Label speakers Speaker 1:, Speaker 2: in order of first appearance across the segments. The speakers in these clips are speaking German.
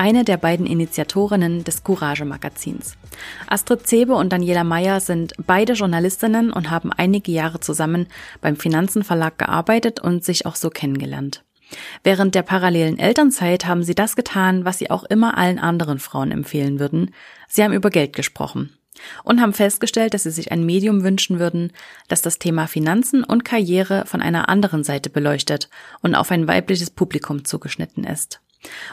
Speaker 1: eine der beiden Initiatorinnen des Courage-Magazins. Astrid Zebe und Daniela Meyer sind beide Journalistinnen und haben einige Jahre zusammen beim Finanzenverlag gearbeitet und sich auch so kennengelernt. Während der parallelen Elternzeit haben sie das getan, was sie auch immer allen anderen Frauen empfehlen würden. Sie haben über Geld gesprochen und haben festgestellt, dass sie sich ein Medium wünschen würden, das das Thema Finanzen und Karriere von einer anderen Seite beleuchtet und auf ein weibliches Publikum zugeschnitten ist.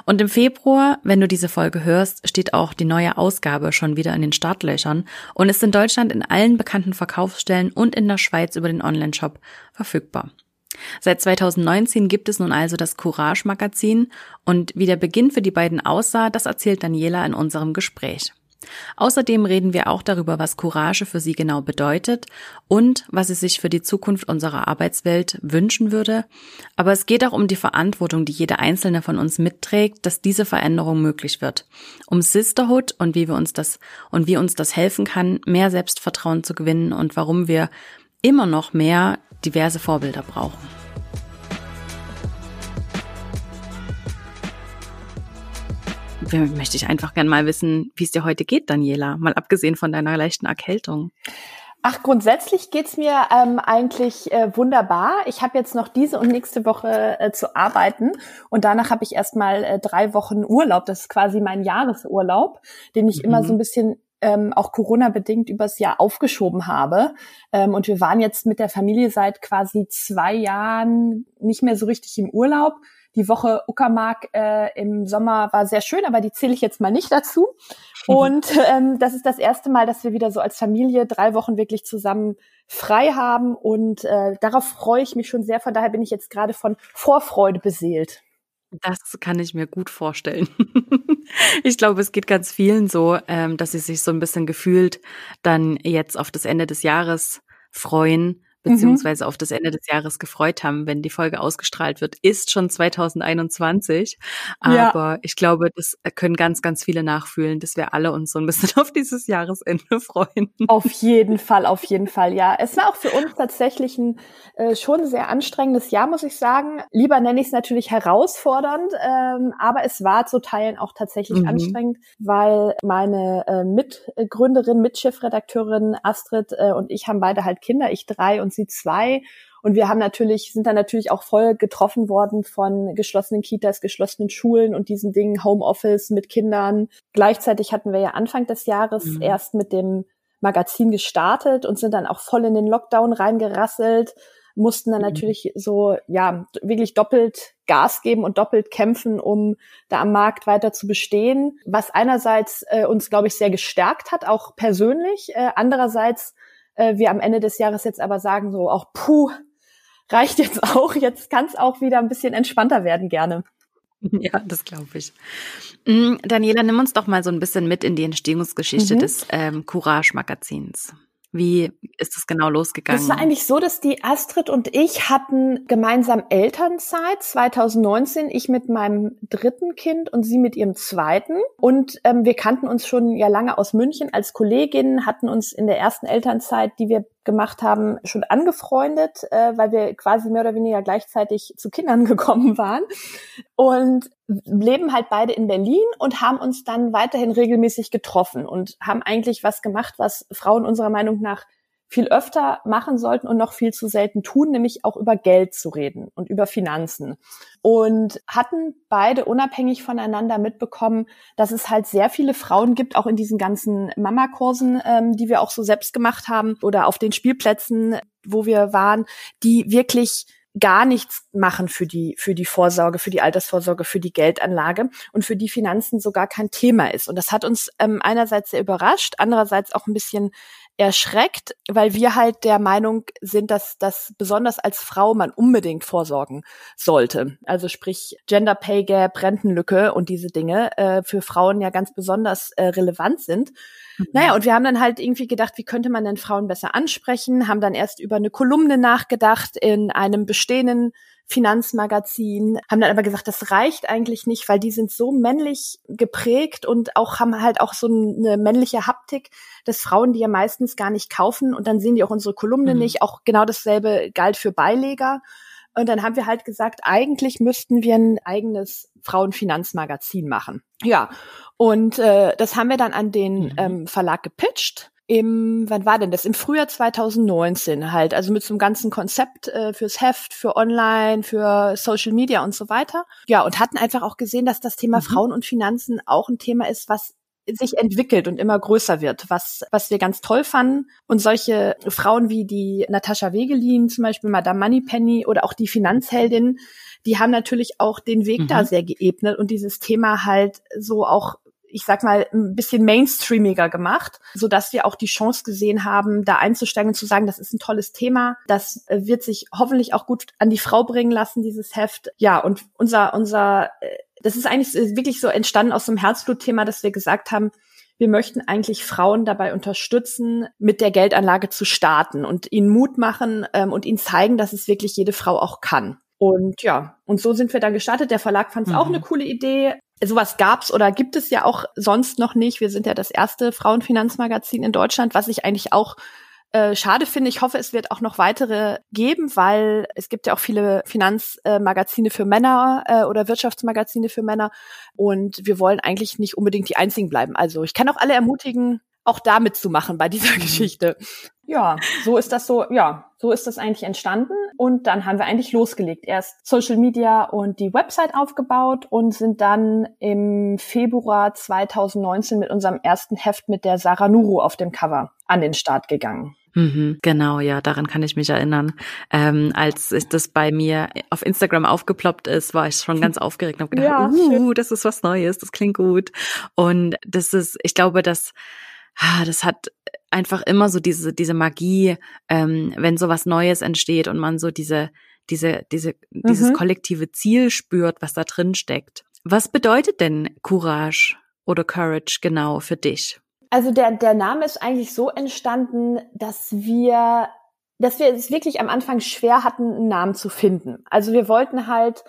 Speaker 1: Und im Februar, wenn du diese Folge hörst, steht auch die neue Ausgabe schon wieder in den Startlöchern und ist in Deutschland in allen bekannten Verkaufsstellen und in der Schweiz über den Onlineshop verfügbar. Seit 2019 gibt es nun also das Courage Magazin und wie der Beginn für die beiden aussah, das erzählt Daniela in unserem Gespräch. Außerdem reden wir auch darüber, was Courage für sie genau bedeutet und was sie sich für die Zukunft unserer Arbeitswelt wünschen würde. Aber es geht auch um die Verantwortung, die jede einzelne von uns mitträgt, dass diese Veränderung möglich wird. Um Sisterhood und wie wir uns das und wie uns das helfen kann, mehr Selbstvertrauen zu gewinnen und warum wir immer noch mehr diverse Vorbilder brauchen. Möchte ich einfach gern mal wissen, wie es dir heute geht, Daniela, mal abgesehen von deiner leichten Erkältung.
Speaker 2: Ach, grundsätzlich geht's mir ähm, eigentlich äh, wunderbar. Ich habe jetzt noch diese und nächste Woche äh, zu arbeiten und danach habe ich erstmal äh, drei Wochen Urlaub. Das ist quasi mein Jahresurlaub, den ich mhm. immer so ein bisschen ähm, auch Corona-bedingt übers Jahr aufgeschoben habe. Ähm, und wir waren jetzt mit der Familie seit quasi zwei Jahren nicht mehr so richtig im Urlaub, die Woche Uckermark äh, im Sommer war sehr schön, aber die zähle ich jetzt mal nicht dazu. Und ähm, das ist das erste Mal, dass wir wieder so als Familie drei Wochen wirklich zusammen frei haben. Und äh, darauf freue ich mich schon sehr. Von daher bin ich jetzt gerade von Vorfreude beseelt.
Speaker 1: Das kann ich mir gut vorstellen. ich glaube, es geht ganz vielen so, ähm, dass sie sich so ein bisschen gefühlt dann jetzt auf das Ende des Jahres freuen. Beziehungsweise mhm. auf das Ende des Jahres gefreut haben, wenn die Folge ausgestrahlt wird, ist schon 2021. Aber ja. ich glaube, das können ganz, ganz viele nachfühlen, dass wir alle uns so ein bisschen auf dieses Jahresende freuen.
Speaker 2: Auf jeden Fall, auf jeden Fall, ja. Es war auch für uns tatsächlich ein äh, schon sehr anstrengendes Jahr, muss ich sagen. Lieber nenne ich es natürlich herausfordernd, ähm, aber es war zu Teilen auch tatsächlich mhm. anstrengend, weil meine äh, Mitgründerin, Mitchefredakteurin Astrid äh, und ich haben beide halt Kinder, ich drei und sie zwei. Und wir haben natürlich, sind dann natürlich auch voll getroffen worden von geschlossenen Kitas, geschlossenen Schulen und diesen Dingen, Homeoffice mit Kindern. Gleichzeitig hatten wir ja Anfang des Jahres mhm. erst mit dem Magazin gestartet und sind dann auch voll in den Lockdown reingerasselt, mussten dann mhm. natürlich so, ja, wirklich doppelt Gas geben und doppelt kämpfen, um da am Markt weiter zu bestehen. Was einerseits äh, uns, glaube ich, sehr gestärkt hat, auch persönlich. Äh, andererseits äh, wir am Ende des Jahres jetzt aber sagen so, auch puh, reicht jetzt auch, jetzt kann es auch wieder ein bisschen entspannter werden gerne.
Speaker 1: Ja, das glaube ich. Mm, Daniela, nimm uns doch mal so ein bisschen mit in die Entstehungsgeschichte mhm. des ähm, Courage-Magazins. Wie ist es genau losgegangen?
Speaker 2: Es war eigentlich so, dass die Astrid und ich hatten gemeinsam Elternzeit 2019. Ich mit meinem dritten Kind und sie mit ihrem zweiten. Und ähm, wir kannten uns schon ja lange aus München als Kolleginnen, hatten uns in der ersten Elternzeit, die wir gemacht haben, schon angefreundet, äh, weil wir quasi mehr oder weniger gleichzeitig zu Kindern gekommen waren und leben halt beide in Berlin und haben uns dann weiterhin regelmäßig getroffen und haben eigentlich was gemacht, was Frauen unserer Meinung nach viel öfter machen sollten und noch viel zu selten tun, nämlich auch über Geld zu reden und über Finanzen. Und hatten beide unabhängig voneinander mitbekommen, dass es halt sehr viele Frauen gibt, auch in diesen ganzen Mama-Kursen, ähm, die wir auch so selbst gemacht haben oder auf den Spielplätzen, wo wir waren, die wirklich gar nichts machen für die, für die Vorsorge, für die Altersvorsorge, für die Geldanlage und für die Finanzen so gar kein Thema ist. Und das hat uns ähm, einerseits sehr überrascht, andererseits auch ein bisschen erschreckt, weil wir halt der Meinung sind, dass das besonders als Frau man unbedingt vorsorgen sollte. Also sprich Gender Pay Gap, Rentenlücke und diese Dinge äh, für Frauen ja ganz besonders äh, relevant sind. Mhm. Naja, und wir haben dann halt irgendwie gedacht, wie könnte man denn Frauen besser ansprechen, haben dann erst über eine Kolumne nachgedacht in einem bestehenden Finanzmagazin, haben dann aber gesagt, das reicht eigentlich nicht, weil die sind so männlich geprägt und auch haben halt auch so eine männliche Haptik, dass Frauen die ja meistens gar nicht kaufen und dann sehen die auch unsere Kolumne mhm. nicht. Auch genau dasselbe galt für Beileger. Und dann haben wir halt gesagt, eigentlich müssten wir ein eigenes Frauenfinanzmagazin machen. Ja, und äh, das haben wir dann an den mhm. ähm, Verlag gepitcht im, wann war denn das? Im Frühjahr 2019 halt, also mit so einem ganzen Konzept äh, fürs Heft, für Online, für Social Media und so weiter. Ja, und hatten einfach auch gesehen, dass das Thema mhm. Frauen und Finanzen auch ein Thema ist, was sich entwickelt und immer größer wird, was, was wir ganz toll fanden. Und solche Frauen wie die Natascha Wegelin, zum Beispiel Madame Moneypenny oder auch die Finanzheldin, die haben natürlich auch den Weg mhm. da sehr geebnet und dieses Thema halt so auch ich sag mal, ein bisschen mainstreamiger gemacht, so dass wir auch die Chance gesehen haben, da einzusteigen und zu sagen, das ist ein tolles Thema. Das äh, wird sich hoffentlich auch gut an die Frau bringen lassen, dieses Heft. Ja, und unser, unser, äh, das ist eigentlich wirklich so entstanden aus dem Herzblutthema, dass wir gesagt haben, wir möchten eigentlich Frauen dabei unterstützen, mit der Geldanlage zu starten und ihnen Mut machen ähm, und ihnen zeigen, dass es wirklich jede Frau auch kann. Und ja, und so sind wir dann gestartet. Der Verlag fand es mhm. auch eine coole Idee. Sowas gab's oder gibt es ja auch sonst noch nicht. Wir sind ja das erste Frauenfinanzmagazin in Deutschland, was ich eigentlich auch äh, schade finde. Ich hoffe, es wird auch noch weitere geben, weil es gibt ja auch viele Finanzmagazine für Männer äh, oder Wirtschaftsmagazine für Männer und wir wollen eigentlich nicht unbedingt die einzigen bleiben. Also ich kann auch alle ermutigen, auch damit zu machen bei dieser mhm. Geschichte. Ja, so ist das so, ja, so ist das eigentlich entstanden. Und dann haben wir eigentlich losgelegt. Erst Social Media und die Website aufgebaut und sind dann im Februar 2019 mit unserem ersten Heft mit der Sarah Nuru auf dem Cover an den Start gegangen.
Speaker 1: Mhm, genau, ja, daran kann ich mich erinnern. Ähm, als das bei mir auf Instagram aufgeploppt ist, war ich schon ganz aufgeregt und habe gedacht, ja, uh, das ist was Neues, das klingt gut. Und das ist, ich glaube, dass ah, das hat einfach immer so diese, diese Magie, ähm, wenn so was Neues entsteht und man so diese, diese, diese, mhm. dieses kollektive Ziel spürt, was da drin steckt. Was bedeutet denn Courage oder Courage genau für dich?
Speaker 2: Also der, der Name ist eigentlich so entstanden, dass wir, dass wir es wirklich am Anfang schwer hatten, einen Namen zu finden. Also wir wollten halt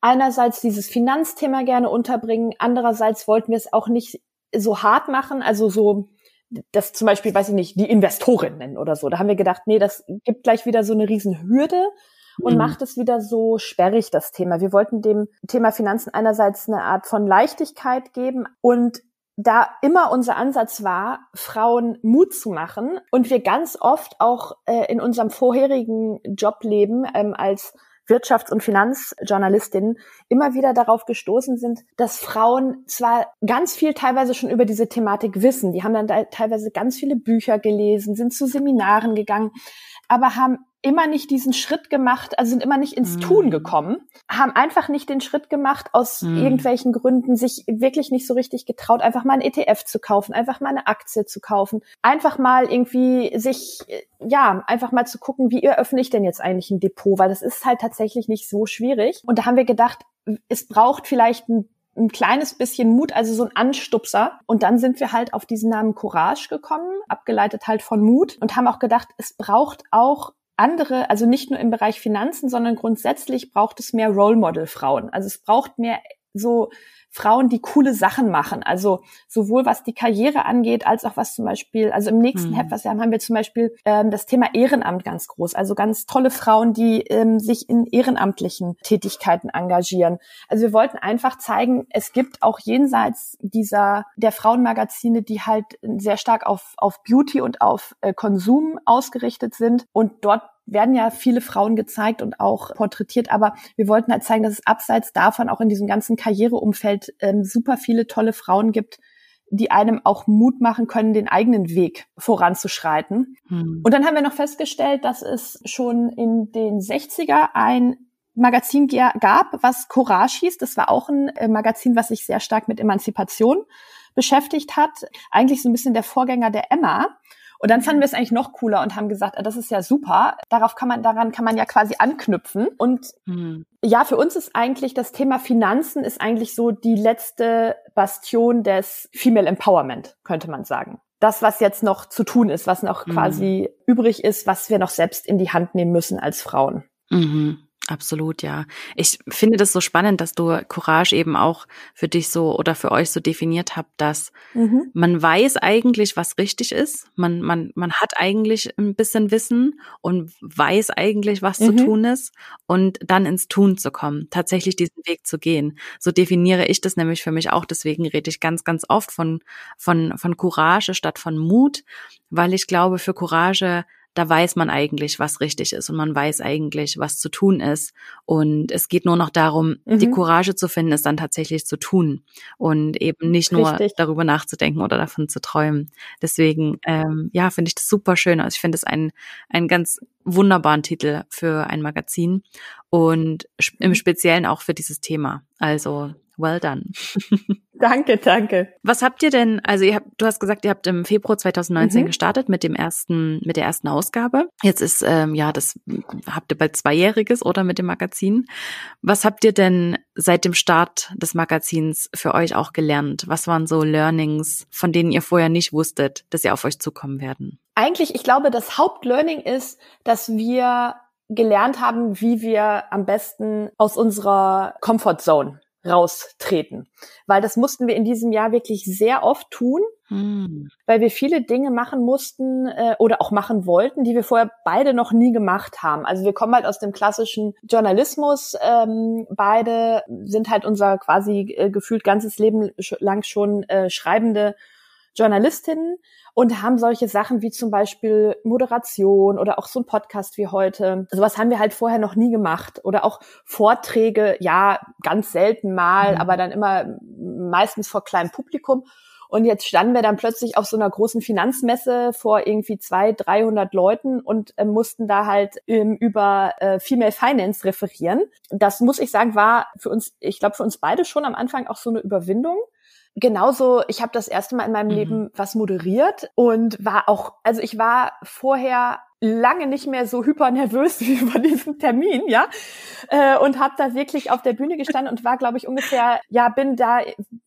Speaker 2: einerseits dieses Finanzthema gerne unterbringen, andererseits wollten wir es auch nicht so hart machen, also so das zum Beispiel, weiß ich nicht, die Investorin nennen oder so. Da haben wir gedacht, nee, das gibt gleich wieder so eine Riesenhürde und mhm. macht es wieder so sperrig, das Thema. Wir wollten dem Thema Finanzen einerseits eine Art von Leichtigkeit geben und da immer unser Ansatz war, Frauen Mut zu machen und wir ganz oft auch äh, in unserem vorherigen Jobleben ähm, als Wirtschafts- und Finanzjournalistinnen immer wieder darauf gestoßen sind, dass Frauen zwar ganz viel teilweise schon über diese Thematik wissen, die haben dann da teilweise ganz viele Bücher gelesen, sind zu Seminaren gegangen, aber haben immer nicht diesen Schritt gemacht, also sind immer nicht ins mm. Tun gekommen, haben einfach nicht den Schritt gemacht, aus mm. irgendwelchen Gründen sich wirklich nicht so richtig getraut, einfach mal ein ETF zu kaufen, einfach mal eine Aktie zu kaufen, einfach mal irgendwie sich, ja, einfach mal zu gucken, wie eröffne ich denn jetzt eigentlich ein Depot, weil das ist halt tatsächlich nicht so schwierig. Und da haben wir gedacht, es braucht vielleicht ein ein kleines bisschen Mut, also so ein Anstupser. Und dann sind wir halt auf diesen Namen Courage gekommen, abgeleitet halt von Mut und haben auch gedacht, es braucht auch andere, also nicht nur im Bereich Finanzen, sondern grundsätzlich braucht es mehr Role Model Frauen. Also es braucht mehr so Frauen, die coole Sachen machen. Also sowohl was die Karriere angeht, als auch was zum Beispiel, also im nächsten mhm. Heft, was wir haben, haben wir zum Beispiel ähm, das Thema Ehrenamt ganz groß. Also ganz tolle Frauen, die ähm, sich in ehrenamtlichen Tätigkeiten engagieren. Also wir wollten einfach zeigen, es gibt auch jenseits dieser der Frauenmagazine, die halt sehr stark auf, auf Beauty und auf äh, Konsum ausgerichtet sind. Und dort werden ja viele Frauen gezeigt und auch porträtiert, aber wir wollten halt zeigen, dass es abseits davon auch in diesem ganzen Karriereumfeld ähm, super viele tolle Frauen gibt, die einem auch Mut machen können, den eigenen Weg voranzuschreiten. Hm. Und dann haben wir noch festgestellt, dass es schon in den 60er ein Magazin gab, was Courage hieß. Das war auch ein äh, Magazin, was sich sehr stark mit Emanzipation beschäftigt hat. Eigentlich so ein bisschen der Vorgänger der Emma. Und dann fanden wir es eigentlich noch cooler und haben gesagt, ah, das ist ja super. Darauf kann man, daran kann man ja quasi anknüpfen. Und mhm. ja, für uns ist eigentlich das Thema Finanzen ist eigentlich so die letzte Bastion des Female Empowerment, könnte man sagen. Das, was jetzt noch zu tun ist, was noch mhm. quasi übrig ist, was wir noch selbst in die Hand nehmen müssen als Frauen.
Speaker 1: Mhm. Absolut, ja. Ich finde das so spannend, dass du Courage eben auch für dich so oder für euch so definiert habt, dass mhm. man weiß eigentlich, was richtig ist. Man, man, man hat eigentlich ein bisschen Wissen und weiß eigentlich, was mhm. zu tun ist und dann ins Tun zu kommen, tatsächlich diesen Weg zu gehen. So definiere ich das nämlich für mich auch. Deswegen rede ich ganz, ganz oft von, von, von Courage statt von Mut, weil ich glaube, für Courage da weiß man eigentlich, was richtig ist und man weiß eigentlich, was zu tun ist. Und es geht nur noch darum, mhm. die Courage zu finden, es dann tatsächlich zu tun und eben nicht nur richtig. darüber nachzudenken oder davon zu träumen. Deswegen, ähm, ja, finde ich das super schön. Also ich finde es einen, einen ganz wunderbaren Titel für ein Magazin und im mhm. Speziellen auch für dieses Thema. Also Well done.
Speaker 2: danke, danke.
Speaker 1: Was habt ihr denn, also ihr habt, du hast gesagt, ihr habt im Februar 2019 mhm. gestartet mit dem ersten, mit der ersten Ausgabe. Jetzt ist, ähm, ja, das habt ihr bald zweijähriges oder mit dem Magazin. Was habt ihr denn seit dem Start des Magazins für euch auch gelernt? Was waren so Learnings, von denen ihr vorher nicht wusstet, dass sie auf euch zukommen werden?
Speaker 2: Eigentlich, ich glaube, das Hauptlearning ist, dass wir gelernt haben, wie wir am besten aus unserer Comfort Zone raustreten. Weil das mussten wir in diesem Jahr wirklich sehr oft tun, hm. weil wir viele Dinge machen mussten äh, oder auch machen wollten, die wir vorher beide noch nie gemacht haben. Also wir kommen halt aus dem klassischen Journalismus. Ähm, beide sind halt unser quasi äh, gefühlt ganzes Leben lang schon äh, schreibende Journalistinnen und haben solche Sachen wie zum Beispiel Moderation oder auch so ein Podcast wie heute. Sowas haben wir halt vorher noch nie gemacht. Oder auch Vorträge, ja, ganz selten mal, mhm. aber dann immer meistens vor kleinem Publikum. Und jetzt standen wir dann plötzlich auf so einer großen Finanzmesse vor irgendwie zwei, dreihundert Leuten und äh, mussten da halt ähm, über äh, Female Finance referieren. Das muss ich sagen, war für uns, ich glaube für uns beide schon am Anfang auch so eine Überwindung genauso, ich habe das erste Mal in meinem mhm. Leben was moderiert und war auch, also ich war vorher lange nicht mehr so hyper nervös wie über diesen Termin, ja, äh, und habe da wirklich auf der Bühne gestanden und war, glaube ich, ungefähr, ja, bin da,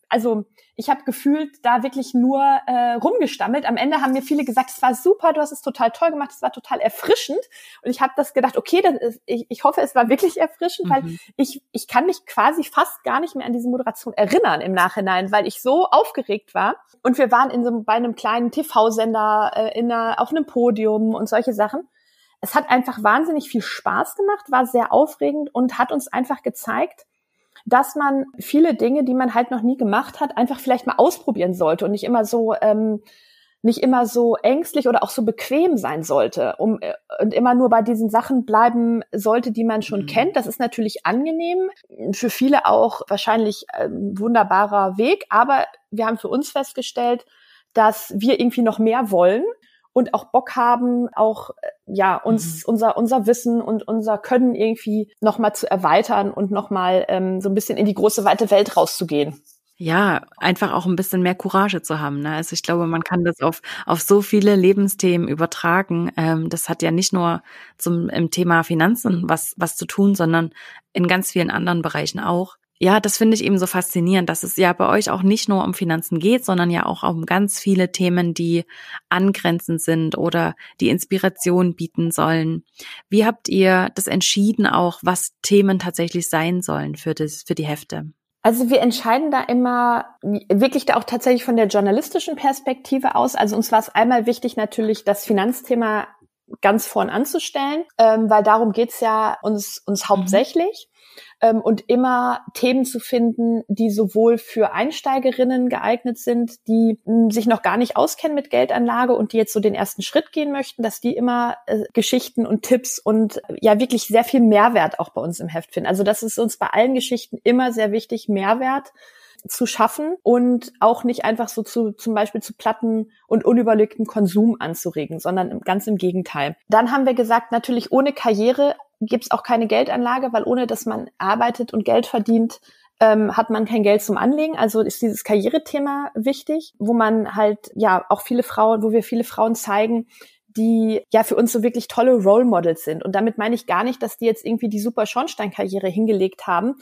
Speaker 2: also ich habe gefühlt da wirklich nur äh, rumgestammelt. Am Ende haben mir viele gesagt, es war super, du hast es total toll gemacht, es war total erfrischend. Und ich habe das gedacht, okay, das ist, ich, ich hoffe, es war wirklich erfrischend, mhm. weil ich, ich kann mich quasi fast gar nicht mehr an diese Moderation erinnern im Nachhinein, weil ich so aufgeregt war. Und wir waren in so bei einem kleinen TV-Sender äh, in einer, auf einem Podium und solche Sachen. Es hat einfach wahnsinnig viel Spaß gemacht, war sehr aufregend und hat uns einfach gezeigt, dass man viele Dinge, die man halt noch nie gemacht hat, einfach vielleicht mal ausprobieren sollte und nicht immer so ähm, nicht immer so ängstlich oder auch so bequem sein sollte, um äh, und immer nur bei diesen Sachen bleiben sollte, die man schon mhm. kennt. Das ist natürlich angenehm, für viele auch wahrscheinlich ein wunderbarer Weg, aber wir haben für uns festgestellt, dass wir irgendwie noch mehr wollen und auch Bock haben, auch äh, ja uns mhm. unser unser Wissen und unser Können irgendwie noch mal zu erweitern und noch mal ähm, so ein bisschen in die große weite Welt rauszugehen.
Speaker 1: Ja, einfach auch ein bisschen mehr Courage zu haben. Ne? Also ich glaube, man kann das auf, auf so viele Lebensthemen übertragen. Ähm, das hat ja nicht nur zum im Thema Finanzen was, was zu tun, sondern in ganz vielen anderen Bereichen auch ja, das finde ich eben so faszinierend, dass es ja bei euch auch nicht nur um Finanzen geht, sondern ja auch um ganz viele Themen, die angrenzend sind oder die Inspiration bieten sollen. Wie habt ihr das entschieden auch, was Themen tatsächlich sein sollen für das, für die Hefte?
Speaker 2: Also wir entscheiden da immer wirklich da auch tatsächlich von der journalistischen Perspektive aus. Also uns war es einmal wichtig natürlich das Finanzthema ganz vorn anzustellen, ähm, weil darum geht's ja uns, uns mhm. hauptsächlich ähm, und immer Themen zu finden, die sowohl für Einsteigerinnen geeignet sind, die mh, hm, sich noch gar nicht auskennen mit Geldanlage und die jetzt so den ersten Schritt gehen möchten, dass die immer äh, Geschichten und Tipps und äh, ja wirklich sehr viel Mehrwert auch bei uns im Heft finden. Also das ist uns bei allen Geschichten immer sehr wichtig, Mehrwert zu schaffen und auch nicht einfach so zu zum Beispiel zu platten und unüberlegten Konsum anzuregen, sondern ganz im Gegenteil. Dann haben wir gesagt, natürlich ohne Karriere gibt es auch keine Geldanlage, weil ohne dass man arbeitet und Geld verdient, ähm, hat man kein Geld zum Anlegen. Also ist dieses Karrierethema wichtig, wo man halt ja auch viele Frauen, wo wir viele Frauen zeigen, die ja für uns so wirklich tolle Role Models sind. Und damit meine ich gar nicht, dass die jetzt irgendwie die super Schornsteinkarriere hingelegt haben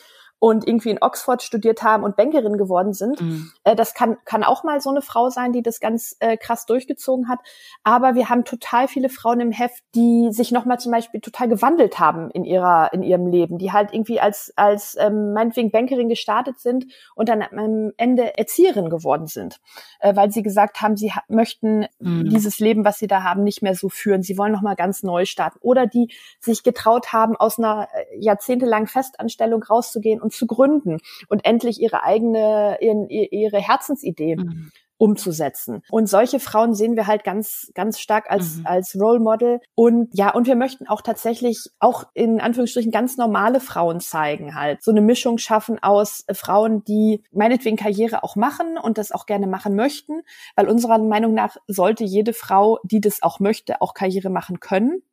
Speaker 2: und irgendwie in Oxford studiert haben und Bankerin geworden sind. Mhm. Äh, das kann, kann auch mal so eine Frau sein, die das ganz äh, krass durchgezogen hat. Aber wir haben total viele Frauen im Heft, die sich nochmal zum Beispiel total gewandelt haben in ihrer, in ihrem Leben, die halt irgendwie als, als ähm, meinetwegen Bankerin gestartet sind und dann am Ende Erzieherin geworden sind, äh, weil sie gesagt haben, sie ha möchten mhm. dieses Leben, was sie da haben, nicht mehr so führen. Sie wollen nochmal ganz neu starten. Oder die sich getraut haben, aus einer äh, jahrzehntelangen Festanstellung rauszugehen und zu gründen und endlich ihre eigene, ihren, ihre Herzensidee mhm. umzusetzen. Und solche Frauen sehen wir halt ganz, ganz stark als, mhm. als Role Model. Und ja, und wir möchten auch tatsächlich auch in Anführungsstrichen ganz normale Frauen zeigen halt. So eine Mischung schaffen aus Frauen, die meinetwegen Karriere auch machen und das auch gerne machen möchten, weil unserer Meinung nach sollte jede Frau, die das auch möchte, auch Karriere machen können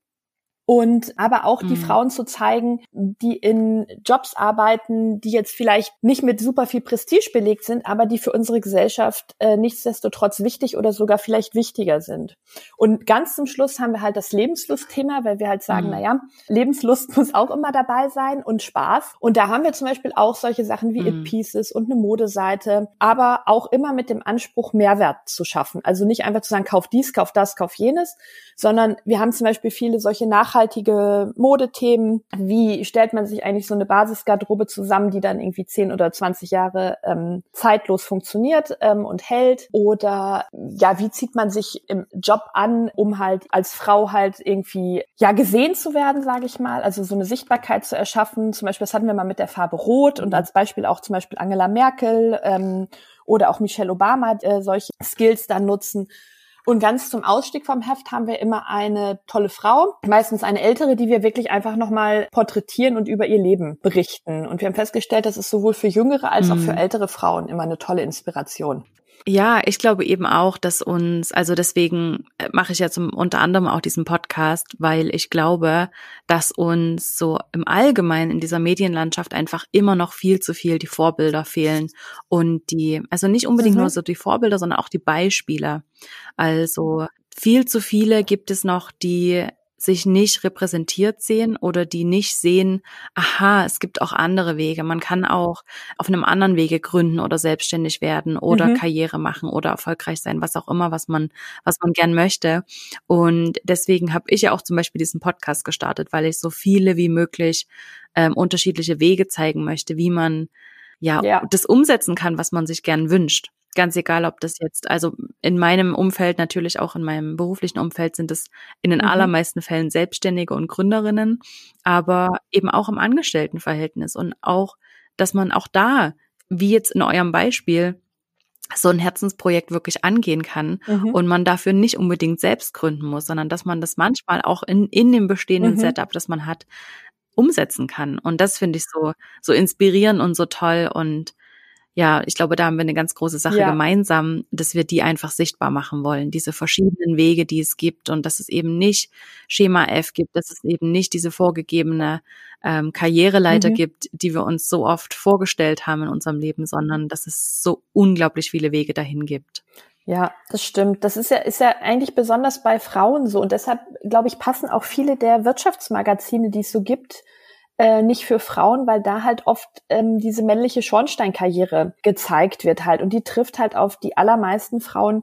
Speaker 2: und aber auch die mhm. Frauen zu zeigen, die in Jobs arbeiten, die jetzt vielleicht nicht mit super viel Prestige belegt sind, aber die für unsere Gesellschaft äh, nichtsdestotrotz wichtig oder sogar vielleicht wichtiger sind. Und ganz zum Schluss haben wir halt das Lebenslustthema, weil wir halt sagen, mhm. naja, Lebenslust muss auch immer dabei sein und Spaß. Und da haben wir zum Beispiel auch solche Sachen wie mhm. It Pieces und eine Modeseite, aber auch immer mit dem Anspruch, Mehrwert zu schaffen. Also nicht einfach zu sagen, kauf dies, kauf das, kauf jenes, sondern wir haben zum Beispiel viele solche nachhaltigen nachhaltige Modethemen. Wie stellt man sich eigentlich so eine Basisgarderobe zusammen, die dann irgendwie 10 oder 20 Jahre ähm, zeitlos funktioniert ähm, und hält? Oder ja, wie zieht man sich im Job an, um halt als Frau halt irgendwie ja gesehen zu werden, sage ich mal, also so eine Sichtbarkeit zu erschaffen. Zum Beispiel, das hatten wir mal mit der Farbe Rot und als Beispiel auch zum Beispiel Angela Merkel ähm, oder auch Michelle Obama äh, solche Skills dann nutzen. Und ganz zum Ausstieg vom Heft haben wir immer eine tolle Frau, meistens eine ältere, die wir wirklich einfach nochmal porträtieren und über ihr Leben berichten. Und wir haben festgestellt, das ist sowohl für jüngere als auch für mhm. ältere Frauen immer eine tolle Inspiration.
Speaker 1: Ja, ich glaube eben auch, dass uns, also deswegen äh, mache ich ja zum unter anderem auch diesen Podcast, weil ich glaube, dass uns so im Allgemeinen in dieser Medienlandschaft einfach immer noch viel zu viel die Vorbilder fehlen und die, also nicht unbedingt mhm. nur so die Vorbilder, sondern auch die Beispiele. Also viel zu viele gibt es noch, die sich nicht repräsentiert sehen oder die nicht sehen, aha, es gibt auch andere Wege. Man kann auch auf einem anderen Wege gründen oder selbstständig werden oder mhm. Karriere machen oder erfolgreich sein, was auch immer, was man, was man gern möchte. Und deswegen habe ich ja auch zum Beispiel diesen Podcast gestartet, weil ich so viele wie möglich ähm, unterschiedliche Wege zeigen möchte, wie man ja, ja das umsetzen kann, was man sich gern wünscht. Ganz egal, ob das jetzt, also in meinem Umfeld, natürlich auch in meinem beruflichen Umfeld sind es in den mhm. allermeisten Fällen Selbstständige und Gründerinnen, aber eben auch im Angestelltenverhältnis und auch, dass man auch da, wie jetzt in eurem Beispiel, so ein Herzensprojekt wirklich angehen kann mhm. und man dafür nicht unbedingt selbst gründen muss, sondern dass man das manchmal auch in, in dem bestehenden mhm. Setup, das man hat, umsetzen kann. Und das finde ich so, so inspirierend und so toll und ja, ich glaube, da haben wir eine ganz große Sache ja. gemeinsam, dass wir die einfach sichtbar machen wollen. Diese verschiedenen Wege, die es gibt und dass es eben nicht Schema F gibt, dass es eben nicht diese vorgegebene ähm, Karriereleiter mhm. gibt, die wir uns so oft vorgestellt haben in unserem Leben, sondern dass es so unglaublich viele Wege dahin gibt.
Speaker 2: Ja, das stimmt. Das ist ja, ist ja eigentlich besonders bei Frauen so. Und deshalb, glaube ich, passen auch viele der Wirtschaftsmagazine, die es so gibt, äh, nicht für Frauen, weil da halt oft ähm, diese männliche Schornsteinkarriere gezeigt wird halt. Und die trifft halt auf die allermeisten Frauen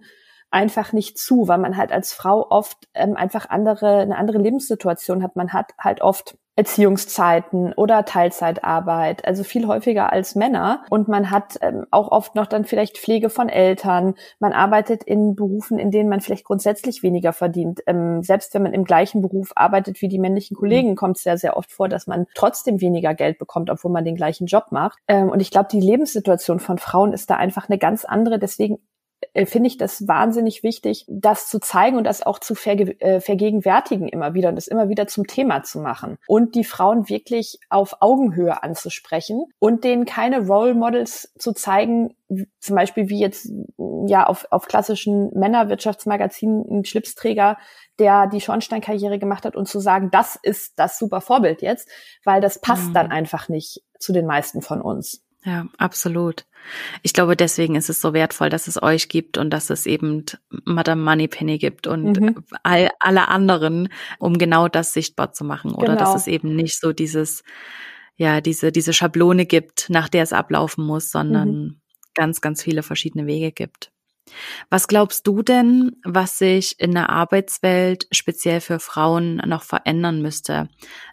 Speaker 2: einfach nicht zu, weil man halt als Frau oft ähm, einfach andere, eine andere Lebenssituation hat. Man hat halt oft Erziehungszeiten oder Teilzeitarbeit, also viel häufiger als Männer. Und man hat ähm, auch oft noch dann vielleicht Pflege von Eltern. Man arbeitet in Berufen, in denen man vielleicht grundsätzlich weniger verdient. Ähm, selbst wenn man im gleichen Beruf arbeitet wie die männlichen mhm. Kollegen, kommt es ja sehr oft vor, dass man trotzdem weniger Geld bekommt, obwohl man den gleichen Job macht. Ähm, und ich glaube, die Lebenssituation von Frauen ist da einfach eine ganz andere. Deswegen äh, finde ich das wahnsinnig wichtig, das zu zeigen und das auch zu verge äh, vergegenwärtigen immer wieder und das immer wieder zum Thema zu machen und die Frauen wirklich auf Augenhöhe anzusprechen und denen keine Role Models zu zeigen, zum Beispiel wie jetzt ja auf, auf klassischen Männerwirtschaftsmagazinen ein Schlipsträger, der die Schornsteinkarriere gemacht hat und zu sagen, das ist das super Vorbild jetzt, weil das passt mhm. dann einfach nicht zu den meisten von uns.
Speaker 1: Ja, absolut. Ich glaube, deswegen ist es so wertvoll, dass es euch gibt und dass es eben Madame Moneypenny gibt und mhm. all, alle anderen, um genau das sichtbar zu machen. Oder genau. dass es eben nicht so dieses, ja, diese, diese Schablone gibt, nach der es ablaufen muss, sondern mhm. ganz, ganz viele verschiedene Wege gibt. Was glaubst du denn, was sich in der Arbeitswelt speziell für Frauen noch verändern müsste,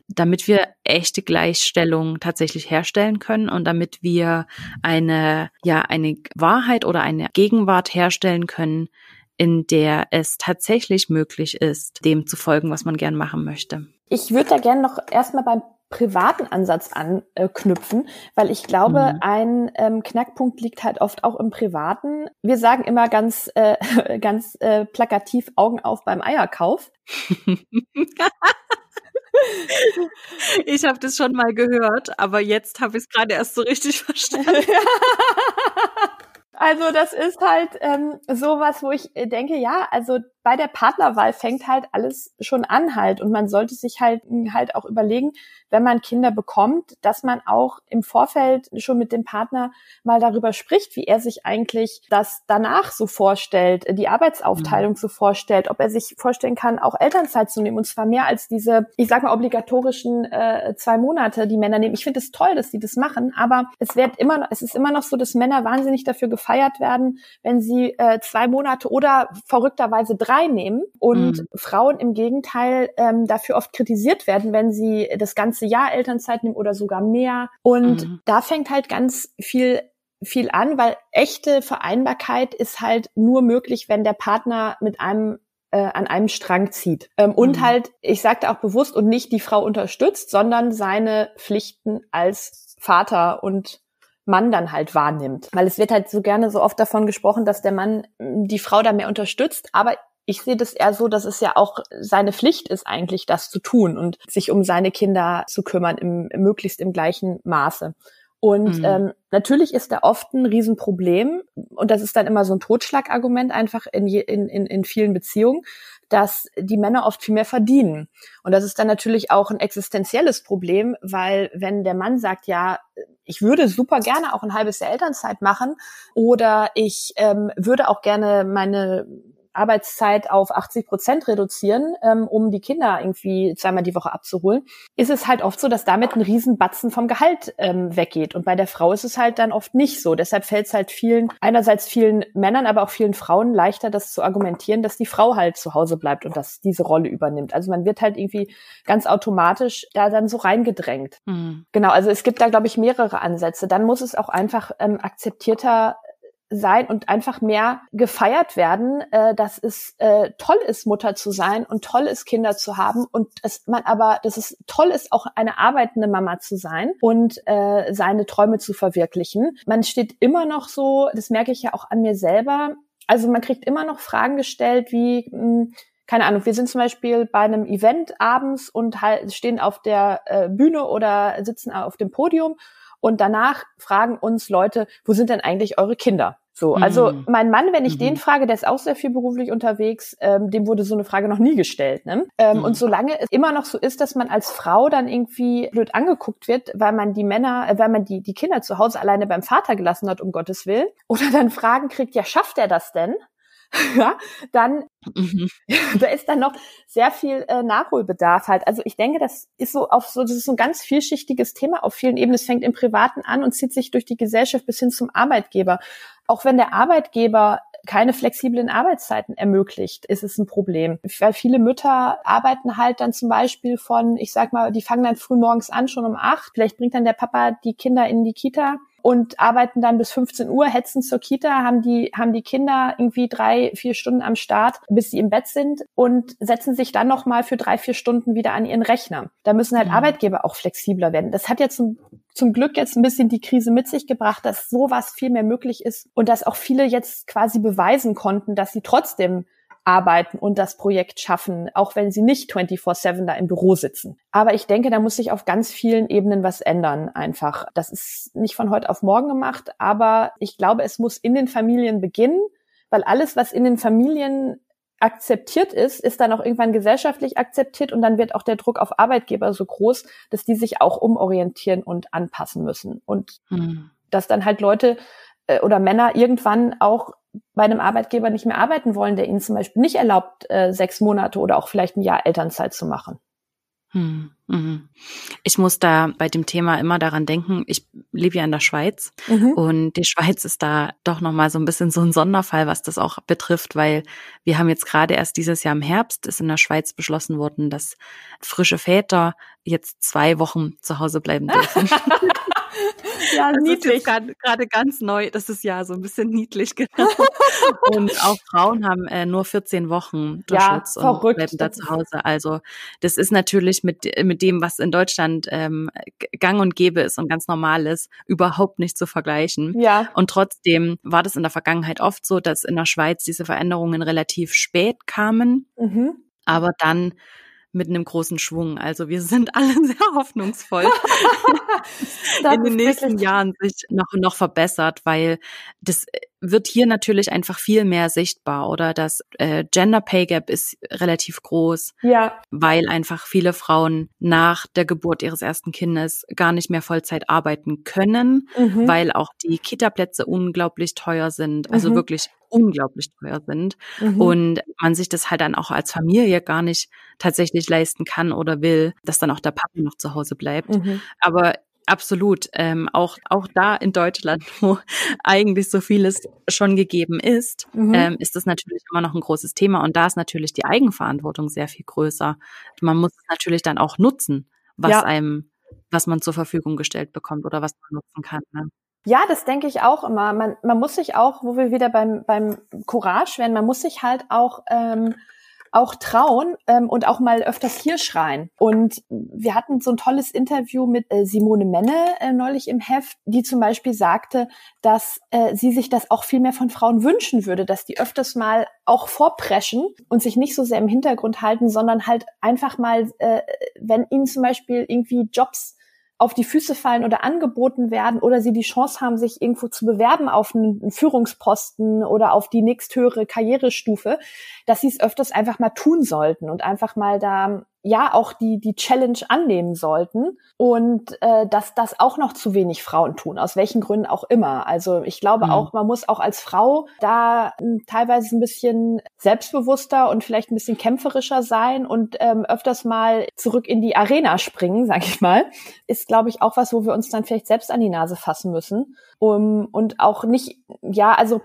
Speaker 1: damit wir echte Gleichstellung tatsächlich herstellen können und damit wir eine, ja, eine Wahrheit oder eine Gegenwart herstellen können, in der es tatsächlich möglich ist, dem zu folgen, was man gern machen möchte?
Speaker 2: Ich würde da gerne noch erstmal beim privaten Ansatz anknüpfen, weil ich glaube, mhm. ein ähm, Knackpunkt liegt halt oft auch im Privaten. Wir sagen immer ganz, äh, ganz äh, plakativ Augen auf beim Eierkauf.
Speaker 1: ich habe das schon mal gehört, aber jetzt habe ich es gerade erst so richtig verstanden.
Speaker 2: Also das ist halt ähm, sowas, wo ich äh, denke, ja, also bei der Partnerwahl fängt halt alles schon an halt und man sollte sich halt halt auch überlegen, wenn man Kinder bekommt, dass man auch im Vorfeld schon mit dem Partner mal darüber spricht, wie er sich eigentlich das danach so vorstellt, die Arbeitsaufteilung mhm. so vorstellt, ob er sich vorstellen kann, auch Elternzeit zu nehmen und zwar mehr als diese, ich sag mal obligatorischen äh, zwei Monate, die Männer nehmen. Ich finde es toll, dass sie das machen, aber es wird immer es ist immer noch so, dass Männer wahnsinnig dafür gefeiert werden, wenn sie äh, zwei Monate oder verrückterweise drei reinnehmen und mhm. Frauen im Gegenteil ähm, dafür oft kritisiert werden, wenn sie das ganze Jahr Elternzeit nehmen oder sogar mehr. Und mhm. da fängt halt ganz viel viel an, weil echte Vereinbarkeit ist halt nur möglich, wenn der Partner mit einem äh, an einem Strang zieht. Ähm, mhm. Und halt, ich sagte auch bewusst, und nicht die Frau unterstützt, sondern seine Pflichten als Vater und Mann dann halt wahrnimmt. Weil es wird halt so gerne so oft davon gesprochen, dass der Mann die Frau da mehr unterstützt. Aber ich sehe das eher so, dass es ja auch seine Pflicht ist, eigentlich das zu tun und sich um seine Kinder zu kümmern, im, möglichst im gleichen Maße. Und mhm. ähm, natürlich ist da oft ein Riesenproblem, und das ist dann immer so ein Totschlagargument einfach in, je, in, in, in vielen Beziehungen, dass die Männer oft viel mehr verdienen. Und das ist dann natürlich auch ein existenzielles Problem, weil wenn der Mann sagt, ja, ich würde super gerne auch ein halbes Jahr Elternzeit machen oder ich ähm, würde auch gerne meine Arbeitszeit auf 80 Prozent reduzieren, ähm, um die Kinder irgendwie zweimal die Woche abzuholen, ist es halt oft so, dass damit ein Riesenbatzen vom Gehalt ähm, weggeht. Und bei der Frau ist es halt dann oft nicht so. Deshalb fällt es halt vielen, einerseits vielen Männern, aber auch vielen Frauen leichter, das zu argumentieren, dass die Frau halt zu Hause bleibt und dass diese Rolle übernimmt. Also man wird halt irgendwie ganz automatisch da dann so reingedrängt. Mhm. Genau, also es gibt da, glaube ich, mehrere Ansätze. Dann muss es auch einfach ähm, akzeptierter sein und einfach mehr gefeiert werden, äh, dass es äh, toll ist, Mutter zu sein und toll ist, Kinder zu haben und es man aber, dass es toll ist, auch eine arbeitende Mama zu sein und äh, seine Träume zu verwirklichen. Man steht immer noch so, das merke ich ja auch an mir selber. Also man kriegt immer noch Fragen gestellt wie mh, hm, keine Ahnung, wir sind zum Beispiel bei einem Event abends und halt stehen auf der äh, Bühne oder sitzen auf dem Podium und danach fragen uns Leute, wo sind denn eigentlich eure Kinder? So, also mhm. mein Mann, wenn ich mhm. den frage, der ist auch sehr viel beruflich unterwegs, ähm, dem wurde so eine Frage noch nie gestellt. Ne? Ähm, mhm. Und solange es immer noch so ist, dass man als Frau dann irgendwie blöd angeguckt wird, weil man die Männer, äh, weil man die, die Kinder zu Hause alleine beim Vater gelassen hat, um Gottes Willen, oder dann Fragen kriegt, ja, schafft er das denn? ja, dann mhm. da ist dann noch sehr viel äh, Nachholbedarf halt. Also ich denke, das ist so auf so das ist so ein ganz vielschichtiges Thema auf vielen Ebenen. Es fängt im Privaten an und zieht sich durch die Gesellschaft bis hin zum Arbeitgeber. Auch wenn der Arbeitgeber keine flexiblen Arbeitszeiten ermöglicht, ist es ein Problem. Weil viele Mütter arbeiten halt dann zum Beispiel von, ich sag mal, die fangen dann früh morgens an, schon um acht. Vielleicht bringt dann der Papa die Kinder in die Kita und arbeiten dann bis 15 Uhr, hetzen zur Kita, haben die, haben die Kinder irgendwie drei, vier Stunden am Start, bis sie im Bett sind und setzen sich dann nochmal für drei, vier Stunden wieder an ihren Rechner. Da müssen halt mhm. Arbeitgeber auch flexibler werden. Das hat ja zum, zum Glück jetzt ein bisschen die Krise mit sich gebracht, dass sowas viel mehr möglich ist und dass auch viele jetzt quasi beweisen konnten, dass sie trotzdem arbeiten und das Projekt schaffen, auch wenn sie nicht 24-7 da im Büro sitzen. Aber ich denke, da muss sich auf ganz vielen Ebenen was ändern einfach. Das ist nicht von heute auf morgen gemacht, aber ich glaube, es muss in den Familien beginnen, weil alles, was in den Familien akzeptiert ist, ist dann auch irgendwann gesellschaftlich akzeptiert und dann wird auch der Druck auf Arbeitgeber so groß, dass die sich auch umorientieren und anpassen müssen. Und hm. dass dann halt Leute äh, oder Männer irgendwann auch bei einem Arbeitgeber nicht mehr arbeiten wollen, der ihnen zum Beispiel nicht erlaubt, äh, sechs Monate oder auch vielleicht ein Jahr Elternzeit zu machen.
Speaker 1: Hm. Ich muss da bei dem Thema immer daran denken, ich lebe ja in der Schweiz mhm. und die Schweiz ist da doch nochmal so ein bisschen so ein Sonderfall, was das auch betrifft, weil wir haben jetzt gerade erst dieses Jahr im Herbst ist in der Schweiz beschlossen worden, dass frische Väter jetzt zwei Wochen zu Hause bleiben dürfen.
Speaker 2: ja, das niedlich.
Speaker 1: gerade ganz neu. Das ist ja so ein bisschen niedlich, genau. und auch Frauen haben äh, nur 14 Wochen
Speaker 2: Schutz ja,
Speaker 1: und bleiben da zu Hause. Also das ist natürlich mit, mit dem, was in Deutschland ähm, gang und gäbe ist und ganz normal ist, überhaupt nicht zu vergleichen.
Speaker 2: Ja.
Speaker 1: Und trotzdem war das in der Vergangenheit oft so, dass in der Schweiz diese Veränderungen relativ spät kamen. Mhm. Aber dann mit einem großen Schwung. Also wir sind alle sehr hoffnungsvoll, in den nächsten Jahren sich noch, noch verbessert, weil das wird hier natürlich einfach viel mehr sichtbar oder das äh, Gender Pay Gap ist relativ groß,
Speaker 2: ja.
Speaker 1: weil einfach viele Frauen nach der Geburt ihres ersten Kindes gar nicht mehr Vollzeit arbeiten können, mhm. weil auch die Kita-Plätze unglaublich teuer sind, also mhm. wirklich unglaublich teuer sind mhm. und man sich das halt dann auch als Familie gar nicht tatsächlich leisten kann oder will, dass dann auch der Papa noch zu Hause bleibt. Mhm. Aber Absolut. Ähm, auch, auch da in Deutschland, wo eigentlich so vieles schon gegeben ist, mhm. ähm, ist das natürlich immer noch ein großes Thema. Und da ist natürlich die Eigenverantwortung sehr viel größer. Man muss es natürlich dann auch nutzen, was ja. einem, was man zur Verfügung gestellt bekommt oder was man nutzen kann. Ne?
Speaker 2: Ja, das denke ich auch immer. Man, man muss sich auch, wo wir wieder beim, beim Courage werden, man muss sich halt auch ähm, auch trauen ähm, und auch mal öfters hier schreien. Und wir hatten so ein tolles Interview mit äh, Simone Menne äh, neulich im Heft, die zum Beispiel sagte, dass äh, sie sich das auch viel mehr von Frauen wünschen würde, dass die öfters mal auch vorpreschen und sich nicht so sehr im Hintergrund halten, sondern halt einfach mal, äh, wenn ihnen zum Beispiel irgendwie Jobs auf die Füße fallen oder angeboten werden oder sie die Chance haben, sich irgendwo zu bewerben auf einen Führungsposten oder auf die nächsthöhere Karrierestufe, dass sie es öfters einfach mal tun sollten und einfach mal da ja auch die die Challenge annehmen sollten und äh, dass das auch noch zu wenig Frauen tun, aus welchen Gründen auch immer. Also ich glaube mhm. auch, man muss auch als Frau da äh, teilweise ein bisschen selbstbewusster und vielleicht ein bisschen kämpferischer sein und ähm, öfters mal zurück in die Arena springen, sag ich mal, ist glaube ich auch was, wo wir uns dann vielleicht selbst an die Nase fassen müssen um, und auch nicht, ja, also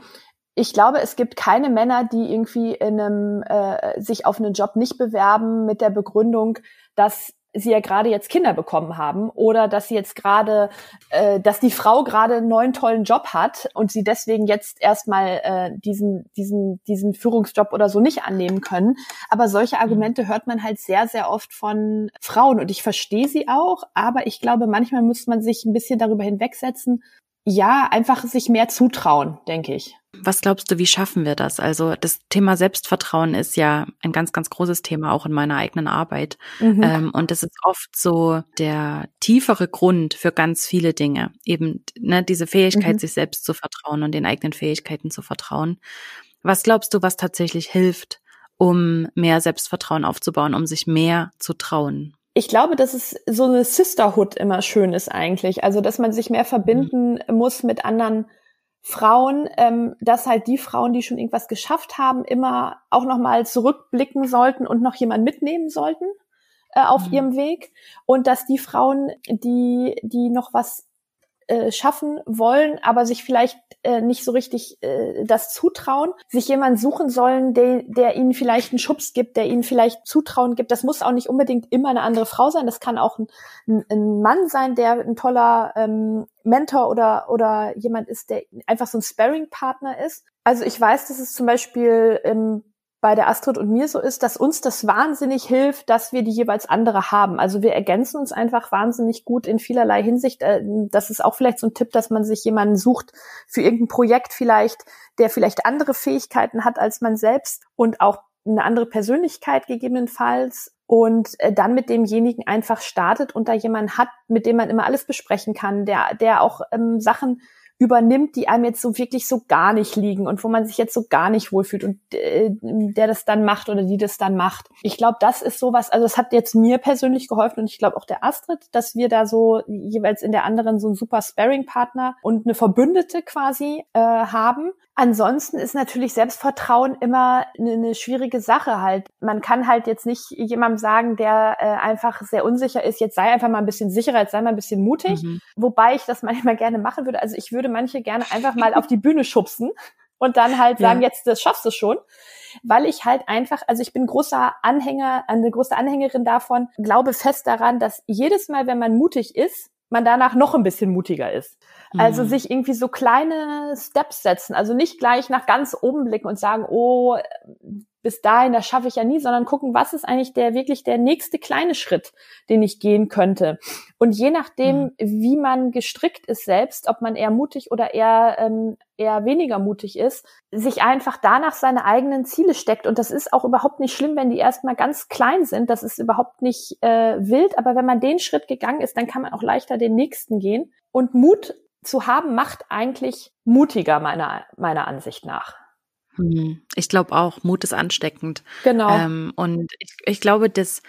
Speaker 2: ich glaube, es gibt keine Männer, die irgendwie in einem, äh, sich auf einen Job nicht bewerben mit der Begründung, dass sie ja gerade jetzt Kinder bekommen haben oder dass sie jetzt gerade, äh, dass die Frau gerade einen neuen tollen Job hat und sie deswegen jetzt erstmal äh, diesen, diesen, diesen Führungsjob oder so nicht annehmen können. Aber solche mhm. Argumente hört man halt sehr, sehr oft von Frauen und ich verstehe sie auch, aber ich glaube, manchmal muss man sich ein bisschen darüber hinwegsetzen, ja, einfach sich mehr zutrauen, denke ich.
Speaker 1: Was glaubst du, wie schaffen wir das? Also das Thema Selbstvertrauen ist ja ein ganz, ganz großes Thema auch in meiner eigenen Arbeit. Mhm. Ähm, und das ist oft so der tiefere Grund für ganz viele Dinge. Eben ne, diese Fähigkeit, mhm. sich selbst zu vertrauen und den eigenen Fähigkeiten zu vertrauen. Was glaubst du, was tatsächlich hilft, um mehr Selbstvertrauen aufzubauen, um sich mehr zu trauen?
Speaker 2: Ich glaube, dass es so eine Sisterhood immer schön ist eigentlich. Also, dass man sich mehr verbinden mhm. muss mit anderen Frauen, ähm, dass halt die Frauen, die schon irgendwas geschafft haben, immer auch nochmal zurückblicken sollten und noch jemand mitnehmen sollten äh, auf mhm. ihrem Weg. Und dass die Frauen, die, die noch was äh, schaffen wollen, aber sich vielleicht äh, nicht so richtig äh, das zutrauen, sich jemanden suchen sollen, der, der ihnen vielleicht einen Schubs gibt, der ihnen vielleicht Zutrauen gibt. Das muss auch nicht unbedingt immer eine andere Frau sein. Das kann auch ein, ein, ein Mann sein, der ein toller ähm, Mentor oder, oder jemand ist, der einfach so ein Sparring-Partner ist. Also ich weiß, dass es zum Beispiel im bei der Astrid und mir so ist, dass uns das wahnsinnig hilft, dass wir die jeweils andere haben. Also wir ergänzen uns einfach wahnsinnig gut in vielerlei Hinsicht. Äh, das ist auch vielleicht so ein Tipp, dass man sich jemanden sucht für irgendein Projekt vielleicht, der vielleicht andere Fähigkeiten hat als man selbst und auch eine andere Persönlichkeit gegebenenfalls und äh, dann mit demjenigen einfach startet und da jemanden hat, mit dem man immer alles besprechen kann, der, der auch ähm, Sachen übernimmt, die einem jetzt so wirklich so gar nicht liegen und wo man sich jetzt so gar nicht wohlfühlt und äh, der das dann macht oder die das dann macht. Ich glaube, das ist sowas, also das hat jetzt mir persönlich geholfen und ich glaube auch der Astrid, dass wir da so jeweils in der anderen so ein super Sparring-Partner und eine Verbündete quasi äh, haben. Ansonsten ist natürlich Selbstvertrauen immer eine, eine, schwierige Sache halt. Man kann halt jetzt nicht jemandem sagen, der äh, einfach sehr unsicher ist, jetzt sei einfach mal ein bisschen sicherer, jetzt sei mal ein bisschen mutig. Mhm. Wobei ich das manchmal gerne machen würde. Also ich würde manche gerne einfach mal auf die Bühne schubsen und dann halt sagen, ja. jetzt das schaffst du schon. Weil ich halt einfach, also ich bin großer Anhänger, eine große Anhängerin davon, glaube fest daran, dass jedes Mal, wenn man mutig ist, man danach noch ein bisschen mutiger ist. Also mhm. sich irgendwie so kleine Steps setzen, also nicht gleich nach ganz oben blicken und sagen, oh, bis dahin, das schaffe ich ja nie, sondern gucken, was ist eigentlich der wirklich der nächste kleine Schritt, den ich gehen könnte. Und je nachdem, mhm. wie man gestrickt ist selbst, ob man eher mutig oder eher ähm, eher weniger mutig ist, sich einfach danach seine eigenen Ziele steckt. Und das ist auch überhaupt nicht schlimm, wenn die erstmal ganz klein sind. Das ist überhaupt nicht äh, wild. Aber wenn man den Schritt gegangen ist, dann kann man auch leichter den nächsten gehen. Und Mut zu haben, macht eigentlich mutiger meiner meiner Ansicht nach.
Speaker 1: Hm. Ich glaube auch, Mut ist ansteckend.
Speaker 2: Genau.
Speaker 1: Ähm, und ich, ich glaube, dass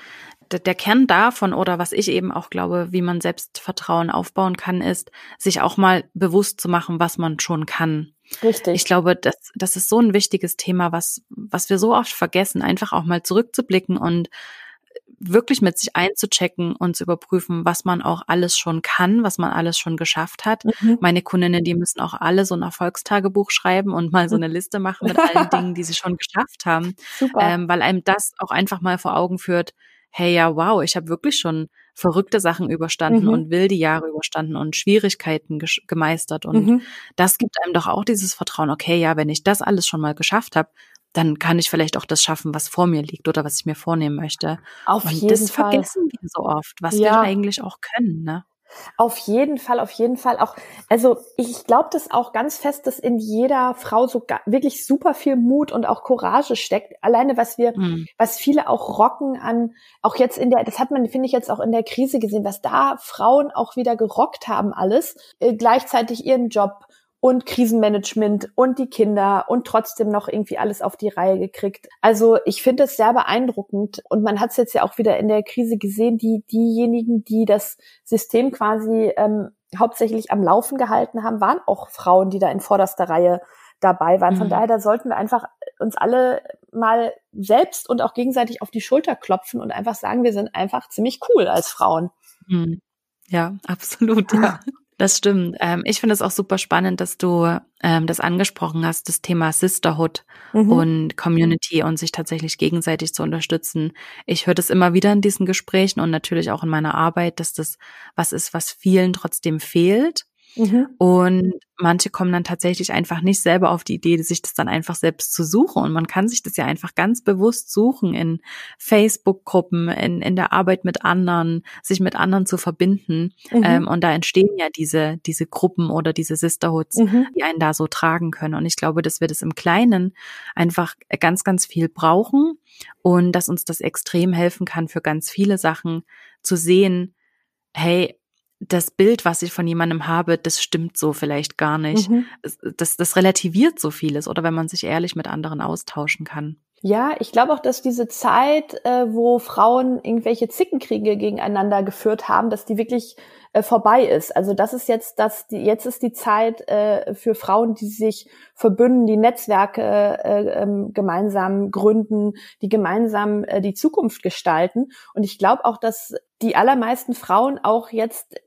Speaker 1: der Kern davon oder was ich eben auch glaube, wie man Selbstvertrauen aufbauen kann, ist, sich auch mal bewusst zu machen, was man schon kann.
Speaker 2: Richtig.
Speaker 1: Ich glaube, das, das ist so ein wichtiges Thema, was, was wir so oft vergessen, einfach auch mal zurückzublicken und wirklich mit sich einzuchecken und zu überprüfen, was man auch alles schon kann, was man alles schon geschafft hat. Mhm. Meine Kundinnen, die müssen auch alle so ein Erfolgstagebuch schreiben und mal so eine Liste machen mit allen Dingen, die sie schon geschafft haben,
Speaker 2: Super.
Speaker 1: Ähm, weil einem das auch einfach mal vor Augen führt, hey ja, wow, ich habe wirklich schon verrückte Sachen überstanden mhm. und wilde Jahre überstanden und Schwierigkeiten gemeistert. Und mhm. das gibt einem doch auch dieses Vertrauen, okay, ja, wenn ich das alles schon mal geschafft habe, dann kann ich vielleicht auch das schaffen, was vor mir liegt oder was ich mir vornehmen möchte.
Speaker 2: Auf
Speaker 1: und
Speaker 2: jeden
Speaker 1: das
Speaker 2: Fall.
Speaker 1: vergessen wir so oft, was ja. wir eigentlich auch können, ne?
Speaker 2: Auf jeden Fall, auf jeden Fall auch. Also ich glaube das auch ganz fest, dass in jeder Frau so wirklich super viel Mut und auch Courage steckt. Alleine was wir, mhm. was viele auch rocken an, auch jetzt in der, das hat man finde ich jetzt auch in der Krise gesehen, was da Frauen auch wieder gerockt haben alles, äh, gleichzeitig ihren Job und Krisenmanagement und die Kinder und trotzdem noch irgendwie alles auf die Reihe gekriegt. Also ich finde es sehr beeindruckend und man hat es jetzt ja auch wieder in der Krise gesehen, die diejenigen, die das System quasi ähm, hauptsächlich am Laufen gehalten haben, waren auch Frauen, die da in vorderster Reihe dabei waren. Von mhm. daher, da sollten wir einfach uns alle mal selbst und auch gegenseitig auf die Schulter klopfen und einfach sagen, wir sind einfach ziemlich cool als Frauen.
Speaker 1: Mhm. Ja, absolut, ja. Das stimmt. Ähm, ich finde es auch super spannend, dass du ähm, das angesprochen hast, das Thema Sisterhood mhm. und Community und sich tatsächlich gegenseitig zu unterstützen. Ich höre das immer wieder in diesen Gesprächen und natürlich auch in meiner Arbeit, dass das was ist, was vielen trotzdem fehlt. Mhm. Und manche kommen dann tatsächlich einfach nicht selber auf die Idee, sich das dann einfach selbst zu suchen. Und man kann sich das ja einfach ganz bewusst suchen in Facebook-Gruppen, in, in der Arbeit mit anderen, sich mit anderen zu verbinden. Mhm. Ähm, und da entstehen ja diese, diese Gruppen oder diese Sisterhoods, mhm. die einen da so tragen können. Und ich glaube, dass wir das im Kleinen einfach ganz, ganz viel brauchen und dass uns das extrem helfen kann für ganz viele Sachen zu sehen, hey, das Bild, was ich von jemandem habe, das stimmt so vielleicht gar nicht. Mhm. Das, das relativiert so vieles oder wenn man sich ehrlich mit anderen austauschen kann.
Speaker 2: Ja, ich glaube auch, dass diese Zeit, äh, wo Frauen irgendwelche Zickenkriege gegeneinander geführt haben, dass die wirklich äh, vorbei ist. Also das ist jetzt das, die, jetzt ist die Zeit äh, für Frauen, die sich verbünden, die Netzwerke äh, ähm, gemeinsam gründen, die gemeinsam äh, die Zukunft gestalten. Und ich glaube auch, dass die allermeisten Frauen auch jetzt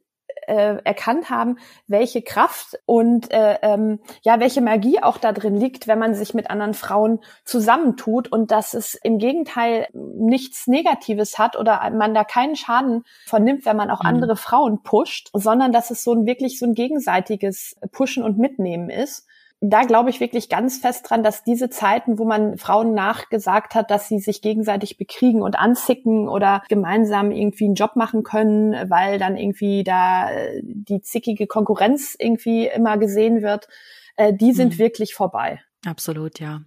Speaker 2: äh, erkannt haben, welche Kraft und äh, ähm, ja, welche Magie auch da drin liegt, wenn man sich mit anderen Frauen zusammentut und dass es im Gegenteil nichts Negatives hat oder man da keinen Schaden vernimmt, wenn man auch mhm. andere Frauen pusht, sondern dass es so ein wirklich so ein gegenseitiges Pushen und Mitnehmen ist da glaube ich wirklich ganz fest dran, dass diese Zeiten, wo man Frauen nachgesagt hat, dass sie sich gegenseitig bekriegen und anzicken oder gemeinsam irgendwie einen Job machen können, weil dann irgendwie da äh, die zickige Konkurrenz irgendwie immer gesehen wird, äh, die sind mhm. wirklich vorbei.
Speaker 1: Absolut, ja.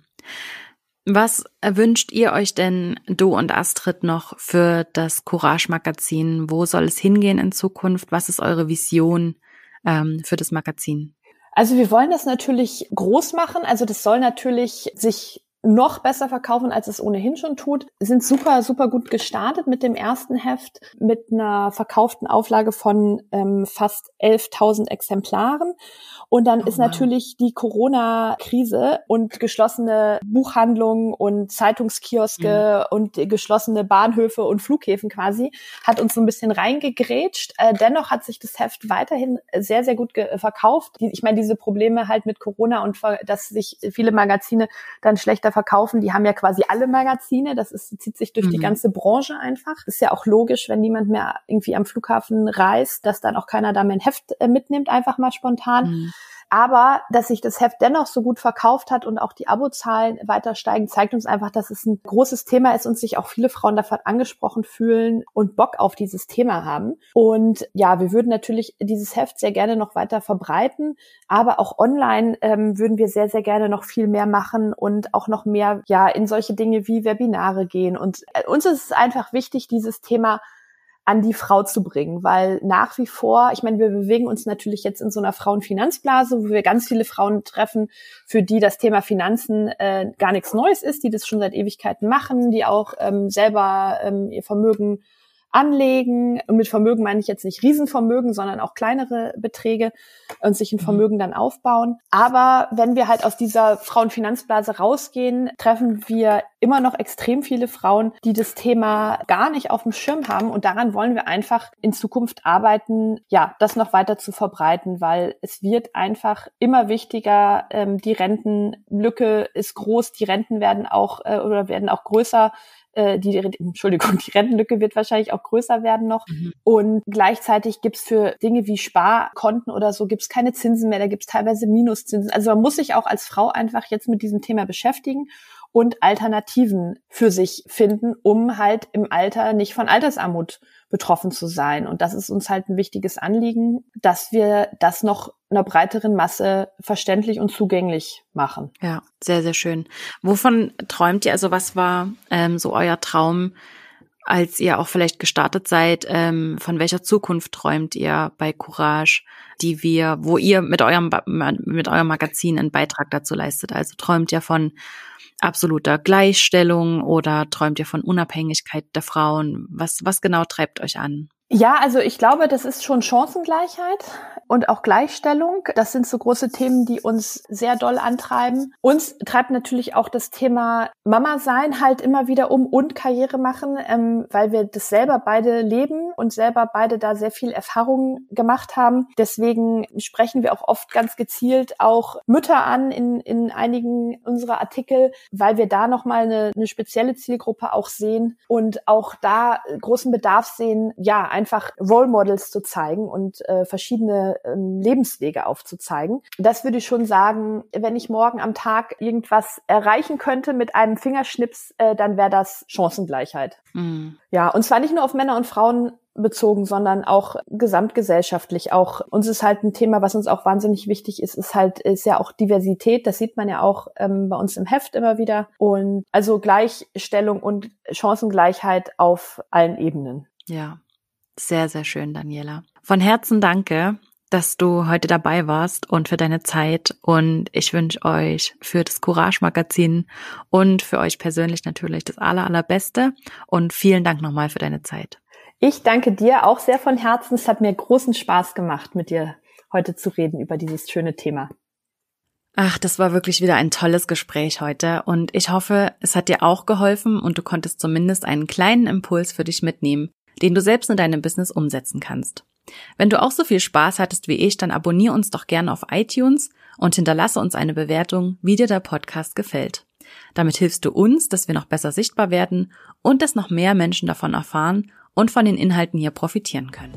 Speaker 1: Was wünscht ihr euch denn, du und Astrid, noch für das Courage-Magazin? Wo soll es hingehen in Zukunft? Was ist eure Vision ähm, für das Magazin?
Speaker 2: Also wir wollen das natürlich groß machen. Also das soll natürlich sich noch besser verkaufen, als es ohnehin schon tut. Sind super, super gut gestartet mit dem ersten Heft, mit einer verkauften Auflage von ähm, fast 11.000 Exemplaren. Und dann oh, ist natürlich die Corona-Krise und geschlossene Buchhandlungen und Zeitungskioske mhm. und geschlossene Bahnhöfe und Flughäfen quasi hat uns so ein bisschen reingegrätscht. Äh, dennoch hat sich das Heft weiterhin sehr, sehr gut verkauft. Die, ich meine, diese Probleme halt mit Corona und dass sich viele Magazine dann schlechter verkaufen, die haben ja quasi alle Magazine. Das ist, zieht sich durch mhm. die ganze Branche einfach. Ist ja auch logisch, wenn niemand mehr irgendwie am Flughafen reist, dass dann auch keiner da mehr ein Heft äh, mitnimmt, einfach mal spontan. Mhm. Aber dass sich das Heft dennoch so gut verkauft hat und auch die Abozahlen weiter steigen, zeigt uns einfach, dass es ein großes Thema ist und sich auch viele Frauen davon angesprochen fühlen und Bock auf dieses Thema haben. Und ja, wir würden natürlich dieses Heft sehr gerne noch weiter verbreiten, aber auch online ähm, würden wir sehr, sehr gerne noch viel mehr machen und auch noch mehr ja in solche Dinge wie Webinare gehen. Und äh, uns ist es einfach wichtig, dieses Thema an die Frau zu bringen, weil nach wie vor, ich meine, wir bewegen uns natürlich jetzt in so einer Frauenfinanzblase, wo wir ganz viele Frauen treffen, für die das Thema Finanzen äh, gar nichts Neues ist, die das schon seit Ewigkeiten machen, die auch ähm, selber ähm, ihr Vermögen anlegen. Und mit Vermögen meine ich jetzt nicht Riesenvermögen, sondern auch kleinere Beträge und sich ein mhm. Vermögen dann aufbauen. Aber wenn wir halt aus dieser Frauenfinanzblase rausgehen, treffen wir immer noch extrem viele Frauen, die das Thema gar nicht auf dem Schirm haben. Und daran wollen wir einfach in Zukunft arbeiten, ja, das noch weiter zu verbreiten, weil es wird einfach immer wichtiger. Ähm, die Rentenlücke ist groß, die Renten werden auch äh, oder werden auch größer äh, die, Entschuldigung, die Rentenlücke wird wahrscheinlich auch größer werden noch. Mhm. Und gleichzeitig gibt's für Dinge wie Sparkonten oder so gibt's keine Zinsen mehr, da gibt's teilweise Minuszinsen. Also man muss sich auch als Frau einfach jetzt mit diesem Thema beschäftigen und Alternativen für sich finden, um halt im Alter nicht von Altersarmut betroffen zu sein. Und das ist uns halt ein wichtiges Anliegen, dass wir das noch einer breiteren Masse verständlich und zugänglich machen.
Speaker 1: Ja, sehr, sehr schön. Wovon träumt ihr? Also was war ähm, so euer Traum, als ihr auch vielleicht gestartet seid? Ähm, von welcher Zukunft träumt ihr bei Courage, die wir, wo ihr mit eurem mit eurem Magazin einen Beitrag dazu leistet? Also träumt ihr von absoluter Gleichstellung oder träumt ihr von Unabhängigkeit der Frauen? Was, was genau treibt euch an?
Speaker 2: Ja, also ich glaube, das ist schon Chancengleichheit und auch Gleichstellung. Das sind so große Themen, die uns sehr doll antreiben. Uns treibt natürlich auch das Thema Mama sein halt immer wieder um und Karriere machen, ähm, weil wir das selber beide leben und selber beide da sehr viel Erfahrung gemacht haben. Deswegen sprechen wir auch oft ganz gezielt auch Mütter an in, in einigen unserer Artikel, weil wir da nochmal eine, eine spezielle Zielgruppe auch sehen und auch da großen Bedarf sehen, ja, einfach Role Models zu zeigen und äh, verschiedene ähm, Lebenswege aufzuzeigen. Das würde ich schon sagen, wenn ich morgen am Tag irgendwas erreichen könnte mit einem Fingerschnips, äh, dann wäre das Chancengleichheit. Mhm. Ja, und zwar nicht nur auf Männer und Frauen bezogen, sondern auch gesamtgesellschaftlich. Auch uns ist halt ein Thema, was uns auch wahnsinnig wichtig ist, ist halt ist ja auch Diversität. Das sieht man ja auch ähm, bei uns im Heft immer wieder. Und also Gleichstellung und Chancengleichheit auf allen Ebenen.
Speaker 1: Ja, sehr, sehr schön, Daniela. Von Herzen danke, dass du heute dabei warst und für deine Zeit. Und ich wünsche euch für das Courage Magazin und für euch persönlich natürlich das aller, allerbeste. Und vielen Dank nochmal für deine Zeit.
Speaker 2: Ich danke dir auch sehr von Herzen. Es hat mir großen Spaß gemacht, mit dir heute zu reden über dieses schöne Thema.
Speaker 1: Ach, das war wirklich wieder ein tolles Gespräch heute und ich hoffe, es hat dir auch geholfen und du konntest zumindest einen kleinen Impuls für dich mitnehmen, den du selbst in deinem Business umsetzen kannst. Wenn du auch so viel Spaß hattest wie ich, dann abonniere uns doch gerne auf iTunes und hinterlasse uns eine Bewertung, wie dir der Podcast gefällt. Damit hilfst du uns, dass wir noch besser sichtbar werden und dass noch mehr Menschen davon erfahren und von den Inhalten hier profitieren können.